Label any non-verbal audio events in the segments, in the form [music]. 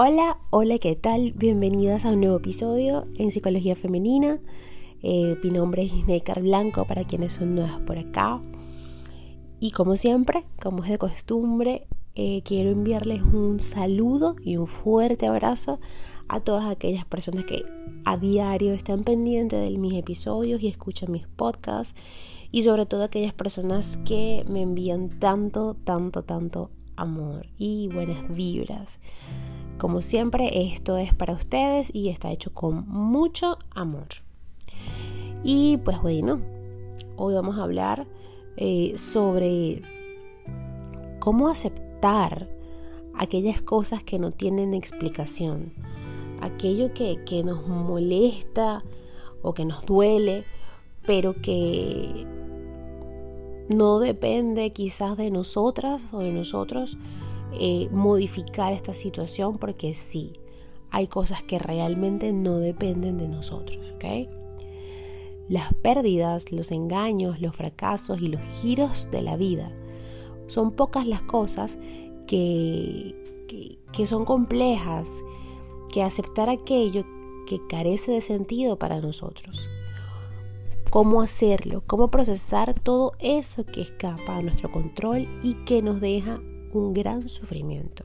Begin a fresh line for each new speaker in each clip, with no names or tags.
Hola, hola, ¿qué tal? Bienvenidas a un nuevo episodio en Psicología Femenina. Eh, mi nombre es Isnecar Blanco para quienes son nuevas por acá. Y como siempre, como es de costumbre, eh, quiero enviarles un saludo y un fuerte abrazo a todas aquellas personas que a diario están pendientes de mis episodios y escuchan mis podcasts. Y sobre todo aquellas personas que me envían tanto, tanto, tanto amor y buenas vibras. Como siempre, esto es para ustedes y está hecho con mucho amor. Y pues bueno, hoy vamos a hablar eh, sobre cómo aceptar aquellas cosas que no tienen explicación, aquello que, que nos molesta o que nos duele, pero que no depende quizás de nosotras o de nosotros, eh, modificar esta situación porque sí, hay cosas que realmente no dependen de nosotros, ¿ok? Las pérdidas, los engaños, los fracasos y los giros de la vida son pocas las cosas que, que, que son complejas, que aceptar aquello que carece de sentido para nosotros. Cómo hacerlo, cómo procesar todo eso que escapa a nuestro control y que nos deja un gran sufrimiento.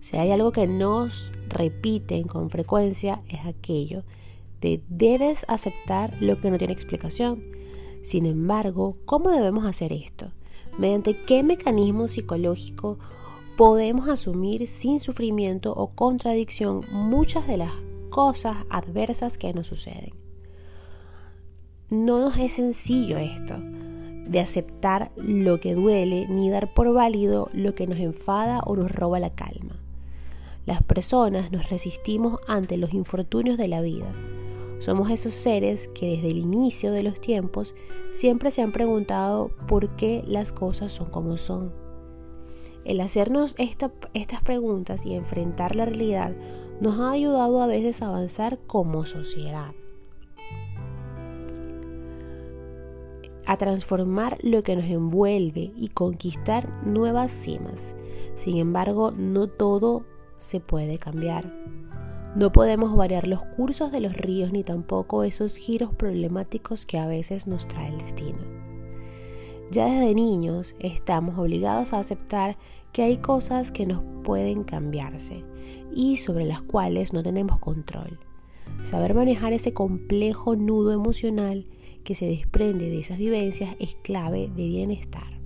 Si hay algo que nos repiten con frecuencia es aquello de debes aceptar lo que no tiene explicación. Sin embargo, ¿cómo debemos hacer esto? ¿Mediante qué mecanismo psicológico podemos asumir sin sufrimiento o contradicción muchas de las cosas adversas que nos suceden? No nos es sencillo esto de aceptar lo que duele ni dar por válido lo que nos enfada o nos roba la calma. Las personas nos resistimos ante los infortunios de la vida. Somos esos seres que desde el inicio de los tiempos siempre se han preguntado por qué las cosas son como son. El hacernos estas preguntas y enfrentar la realidad nos ha ayudado a veces a avanzar como sociedad. A transformar lo que nos envuelve y conquistar nuevas cimas. Sin embargo, no todo se puede cambiar. No podemos variar los cursos de los ríos ni tampoco esos giros problemáticos que a veces nos trae el destino. Ya desde niños estamos obligados a aceptar que hay cosas que nos pueden cambiarse y sobre las cuales no tenemos control. Saber manejar ese complejo nudo emocional que se desprende de esas vivencias es clave de bienestar.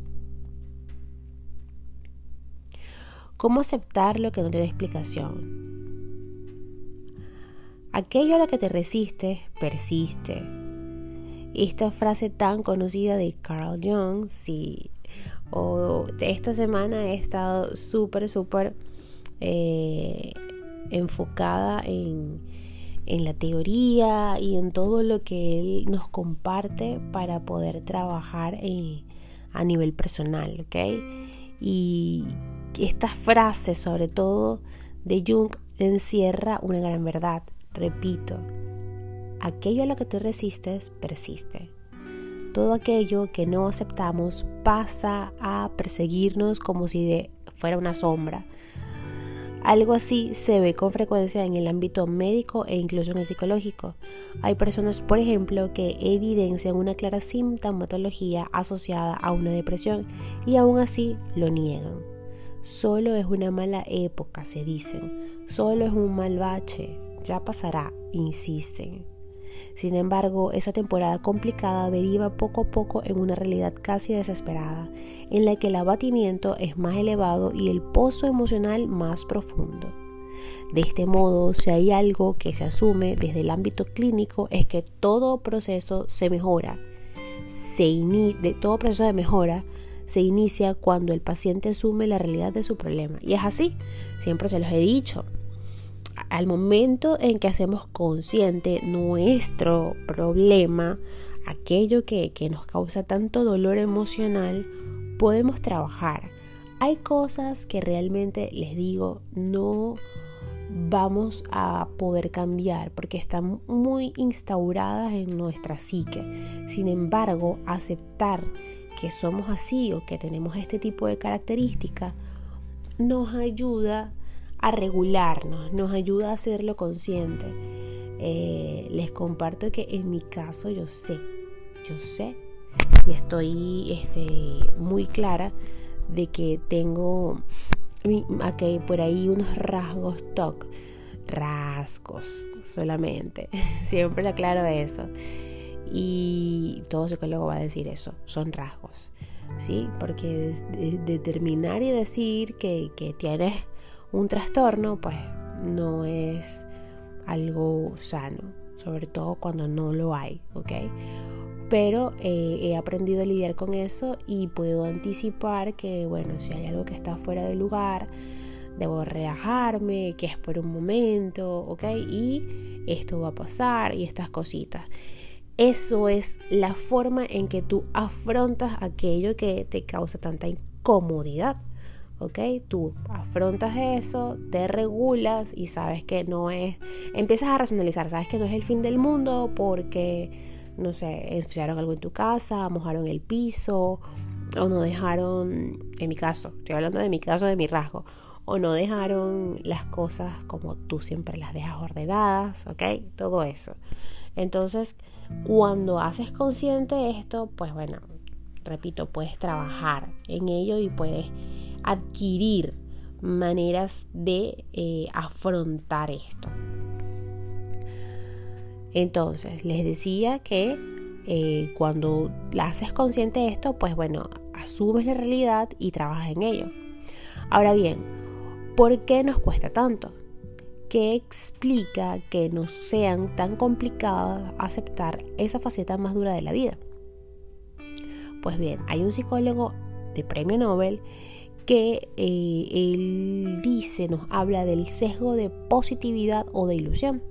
¿Cómo aceptar lo que no tiene explicación? Aquello a lo que te resistes persiste. Esta frase tan conocida de Carl Jung, sí, o esta semana he estado súper, súper eh, enfocada en, en la teoría y en todo lo que él nos comparte para poder trabajar eh, a nivel personal, ¿ok? Y esta frase, sobre todo de Jung, encierra una gran verdad. Repito, aquello a lo que te resistes persiste. Todo aquello que no aceptamos pasa a perseguirnos como si fuera una sombra, algo así se ve con frecuencia en el ámbito médico e incluso en el psicológico. Hay personas, por ejemplo, que evidencian una clara sintomatología asociada a una depresión y aún así lo niegan. Solo es una mala época, se dicen. Solo es un mal bache. Ya pasará, insisten. Sin embargo, esa temporada complicada deriva poco a poco en una realidad casi desesperada, en la que el abatimiento es más elevado y el pozo emocional más profundo. De este modo, si hay algo que se asume desde el ámbito clínico es que todo proceso se mejora. Se de todo proceso de mejora se inicia cuando el paciente asume la realidad de su problema. Y es así, siempre se los he dicho al momento en que hacemos consciente nuestro problema, aquello que, nos causa tanto dolor emocional, podemos trabajar. Hay cosas que realmente les digo no vamos a poder cambiar porque están muy instauradas en nuestra psique. Sin embargo, aceptar que somos así o que tenemos este tipo de características nos ayuda a regularnos, nos ayuda a hacerlo consciente. Eh, les comparto que en mi caso yo sé, yo sé y estoy este, muy clara de que tengo aquí por ahí unos rasgos TOC, rasgos solamente, [laughs] siempre aclaro eso. Y todo psicólogo va a decir eso, son rasgos, ¿sí? Porque determinar y decir que, que tienes un trastorno, pues no es algo sano, sobre todo cuando no lo hay, ¿ok? Pero eh, he aprendido a lidiar con eso y puedo anticipar que, bueno, si hay algo que está fuera de lugar, debo relajarme, que es por un momento, ¿ok? Y esto va a pasar y estas cositas. Eso es la forma en que tú afrontas aquello que te causa tanta incomodidad. ¿Ok? Tú afrontas eso, te regulas y sabes que no es, empiezas a racionalizar, sabes que no es el fin del mundo porque, no sé, ensuciaron algo en tu casa, mojaron el piso o no dejaron, en mi caso, estoy hablando de mi caso, de mi rasgo, o no dejaron las cosas como tú siempre las dejas ordenadas, ¿ok? Todo eso. Entonces, cuando haces consciente esto, pues bueno, repito, puedes trabajar en ello y puedes adquirir maneras de eh, afrontar esto. Entonces, les decía que eh, cuando la haces consciente de esto, pues bueno, asumes la realidad y trabajas en ello. Ahora bien, ¿por qué nos cuesta tanto? ¿Qué explica que no sean tan complicadas aceptar esa faceta más dura de la vida? Pues bien, hay un psicólogo de premio Nobel que eh, él dice, nos habla del sesgo de positividad o de ilusión.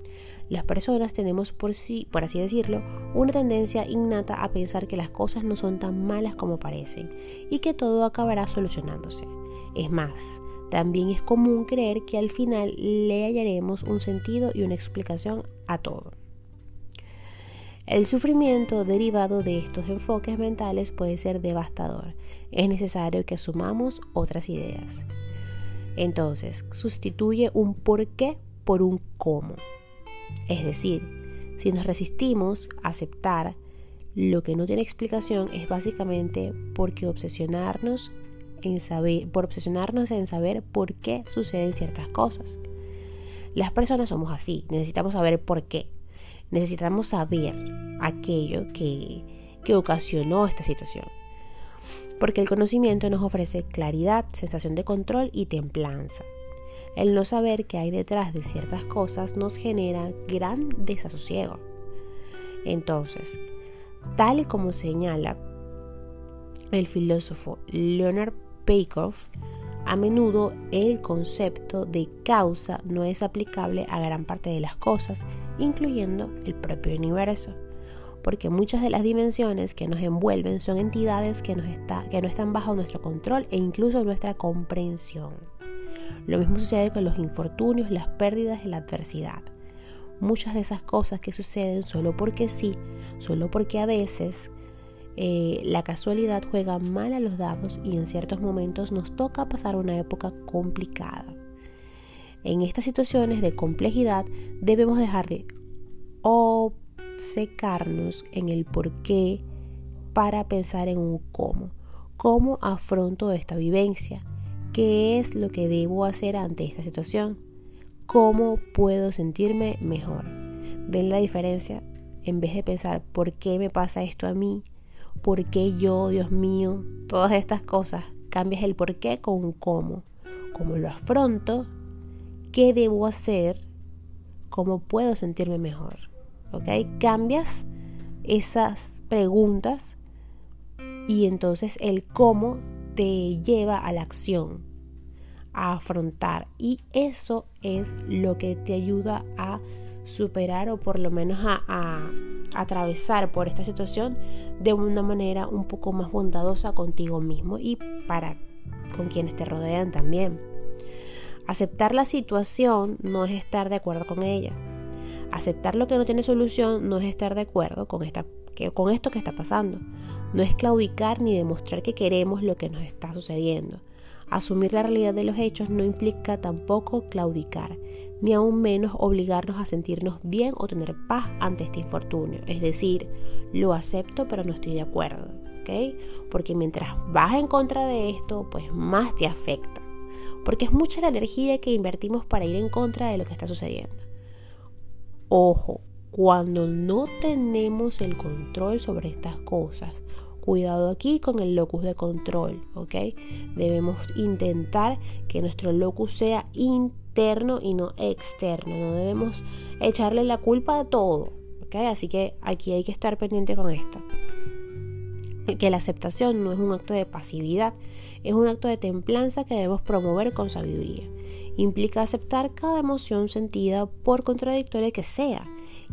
Las personas tenemos, por, sí, por así decirlo, una tendencia innata a pensar que las cosas no son tan malas como parecen y que todo acabará solucionándose. Es más, también es común creer que al final le hallaremos un sentido y una explicación a todo. El sufrimiento derivado de estos enfoques mentales puede ser devastador. Es necesario que asumamos otras ideas. Entonces, sustituye un por qué por un cómo. Es decir, si nos resistimos a aceptar lo que no tiene explicación es básicamente porque obsesionarnos en saber, por obsesionarnos en saber por qué suceden ciertas cosas. Las personas somos así, necesitamos saber por qué. Necesitamos saber aquello que, que ocasionó esta situación. Porque el conocimiento nos ofrece claridad, sensación de control y templanza. El no saber qué hay detrás de ciertas cosas nos genera gran desasosiego. Entonces, tal y como señala el filósofo Leonard Peikoff, a menudo el concepto de causa no es aplicable a gran parte de las cosas, incluyendo el propio universo, porque muchas de las dimensiones que nos envuelven son entidades que, que no están bajo nuestro control e incluso nuestra comprensión. Lo mismo sucede con los infortunios, las pérdidas y la adversidad. Muchas de esas cosas que suceden solo porque sí, solo porque a veces eh, la casualidad juega mal a los dados y en ciertos momentos nos toca pasar una época complicada. En estas situaciones de complejidad debemos dejar de obcecarnos en el por qué para pensar en un cómo. ¿Cómo afronto esta vivencia? ¿Qué es lo que debo hacer ante esta situación? ¿Cómo puedo sentirme mejor? ¿Ven la diferencia? En vez de pensar por qué me pasa esto a mí, ¿Por qué yo, Dios mío? Todas estas cosas. Cambias el por qué con un cómo. ¿Cómo lo afronto? ¿Qué debo hacer? ¿Cómo puedo sentirme mejor? ¿Ok? Cambias esas preguntas y entonces el cómo te lleva a la acción, a afrontar. Y eso es lo que te ayuda a superar o por lo menos a, atravesar por esta situación de una manera un poco más bondadosa contigo mismo y para con quienes te rodean también. Aceptar la situación no es estar de acuerdo con ella. Aceptar lo que no tiene solución no es estar de acuerdo con, esta, con esto que está pasando. No es claudicar ni demostrar que queremos lo que nos está sucediendo. Asumir la realidad de los hechos no implica tampoco claudicar, ni aún menos obligarnos a sentirnos bien o tener paz ante este infortunio. Es decir, lo acepto pero no estoy de acuerdo, ¿ok? Porque mientras vas en contra de esto, pues más te afecta. Porque es mucha la energía que invertimos para ir en contra de lo que está sucediendo. Ojo, cuando no tenemos el control sobre estas cosas, cuidado aquí con el locus de control, ¿ok? Debemos intentar que nuestro locus sea interno y no externo, no debemos echarle la culpa a todo, ¿ok? Así que aquí hay que estar pendiente con esto. Que la aceptación no es un acto de pasividad, es un acto de templanza que debemos promover con sabiduría. Implica aceptar cada emoción sentida por contradictoria que sea,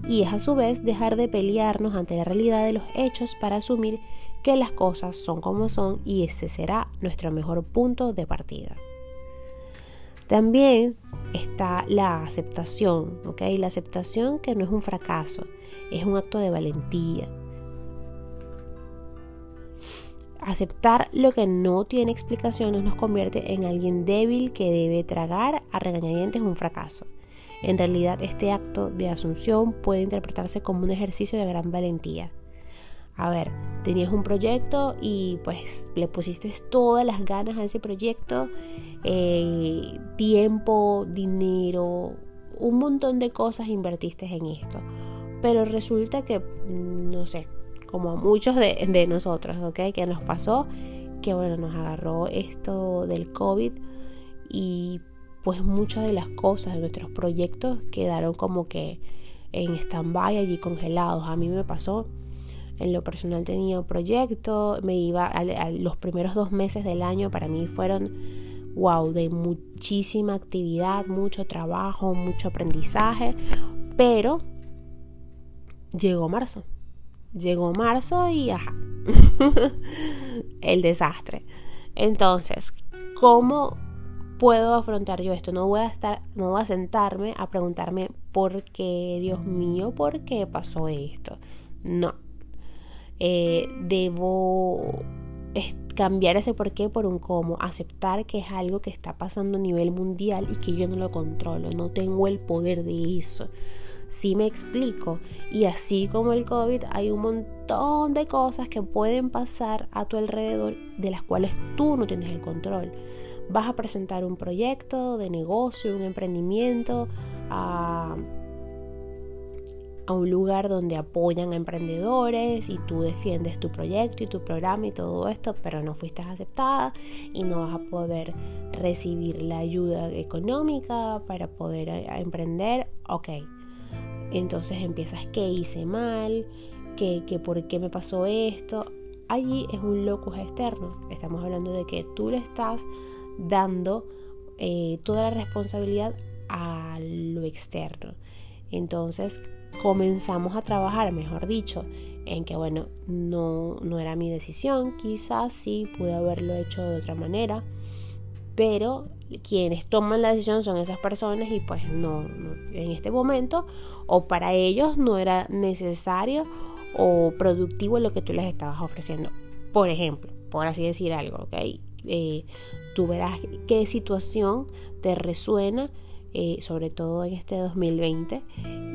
y es a su vez dejar de pelearnos ante la realidad de los hechos para asumir que las cosas son como son y ese será nuestro mejor punto de partida. También está la aceptación, ¿ok? La aceptación que no es un fracaso, es un acto de valentía. Aceptar lo que no tiene explicación nos convierte en alguien débil que debe tragar a regañadientes un fracaso. En realidad, este acto de asunción puede interpretarse como un ejercicio de gran valentía a ver, tenías un proyecto y pues le pusiste todas las ganas a ese proyecto, eh, tiempo, dinero, un montón de cosas invertiste en esto. Pero resulta que, mm, no sé, como a muchos de, nosotros, ¿ok? Que nos pasó, que bueno, nos agarró esto del COVID y pues muchas de las cosas de nuestros proyectos quedaron como que en stand-by allí congelados. A mí me pasó en lo personal tenía un proyecto, me iba los primeros dos meses del año para mí fueron wow, de muchísima actividad, mucho trabajo, mucho aprendizaje, pero llegó marzo. Llegó marzo y ajá, [laughs] el desastre. Entonces, ¿cómo puedo afrontar yo esto? No voy a estar, no voy a sentarme a preguntarme por qué, Dios mío, por qué pasó esto. No, eh, debo cambiar ese por qué por un cómo, aceptar que es algo que está pasando a nivel mundial y que yo no lo controlo, no tengo el poder de eso. Si me explico. Y así como el COVID, hay un montón de cosas que pueden pasar a tu alrededor de las cuales tú no tienes el control. Vas a presentar un proyecto de negocio, un emprendimiento, a a un lugar donde apoyan a emprendedores y tú defiendes tu proyecto y tu programa y todo esto, pero no fuiste aceptada y no vas a poder recibir la ayuda económica para poder eh, emprender, ok. Entonces empiezas, ¿qué hice mal? ¿Qué, qué, ¿Por qué me pasó esto? Allí es un locus externo. Estamos hablando de que tú le estás dando eh, toda la responsabilidad a lo externo. Entonces, comenzamos a trabajar, mejor dicho, en que, bueno, no, no era mi decisión, quizás sí pude haberlo hecho de otra manera, pero quienes toman la decisión son esas personas y pues no, en este momento o para ellos no era necesario o productivo lo que tú les estabas ofreciendo. Por ejemplo, por así decir algo, ¿ok? Eh, tú verás qué situación te resuena eh, sobre todo en este 2020,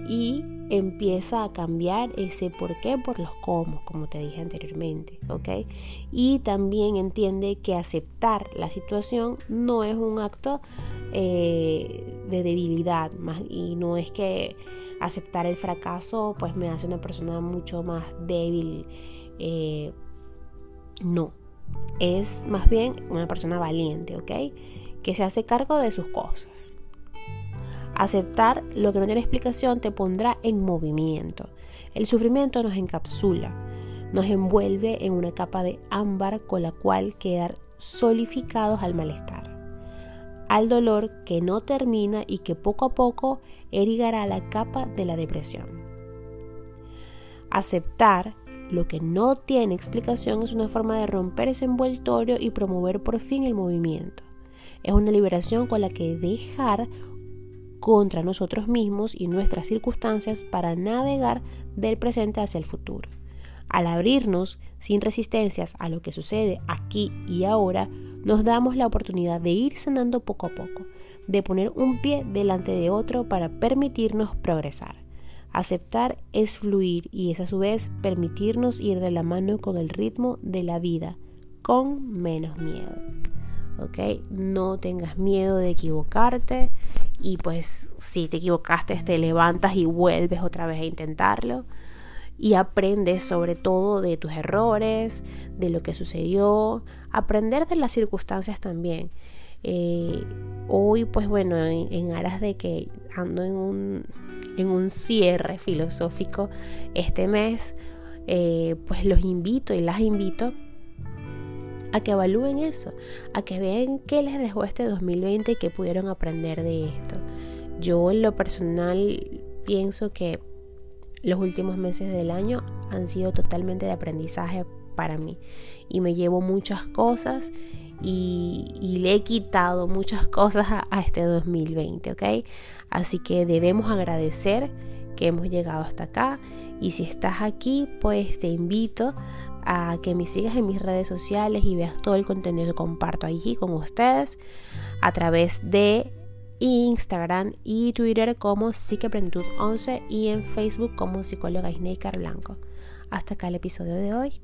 y empieza a cambiar ese por qué por los cómo, como te dije anteriormente, ¿ok? Y también entiende que aceptar la situación no es un acto eh, de debilidad, y no es que aceptar el fracaso pues me hace una persona mucho más débil, eh, no, es más bien una persona valiente, ¿ok? Que se hace cargo de sus cosas. Aceptar lo que no tiene explicación te pondrá en movimiento. El sufrimiento nos encapsula, nos envuelve en una capa de ámbar con la cual quedar solidificados al malestar, al dolor que no termina y que poco a poco erigará la capa de la depresión. Aceptar lo que no tiene explicación es una forma de romper ese envoltorio y promover por fin el movimiento. Es una liberación con la que dejar contra nosotros mismos y nuestras circunstancias para navegar del presente hacia el futuro. Al abrirnos sin resistencias a lo que sucede aquí y ahora, nos damos la oportunidad de ir sanando poco a poco, de poner un pie delante de otro para permitirnos progresar. Aceptar es fluir y es a su vez permitirnos ir de la mano con el ritmo de la vida, con menos miedo. ¿Ok? No tengas miedo de equivocarte y pues si te equivocaste te levantas y vuelves otra vez a intentarlo y aprendes sobre todo de tus errores, de lo que sucedió, aprender de las circunstancias también. Eh, hoy pues bueno, en aras de que ando en un en un cierre filosófico este mes, eh, pues los invito y las invito a que evalúen eso, a que vean qué les dejó este 2020 y qué pudieron aprender de esto. Yo en lo personal pienso que los últimos meses del año han sido totalmente de aprendizaje para mí y me llevo muchas cosas y, le he quitado muchas cosas a, a, este 2020, ¿ok? Así que debemos agradecer que hemos llegado hasta acá y si estás aquí, pues te invito a que me sigas en mis redes sociales y veas todo el contenido que comparto allí con ustedes a través de Instagram y Twitter como Psiqueplenitud11 y en Facebook como psicóloga Isneikar Blanco. Hasta acá el episodio de hoy.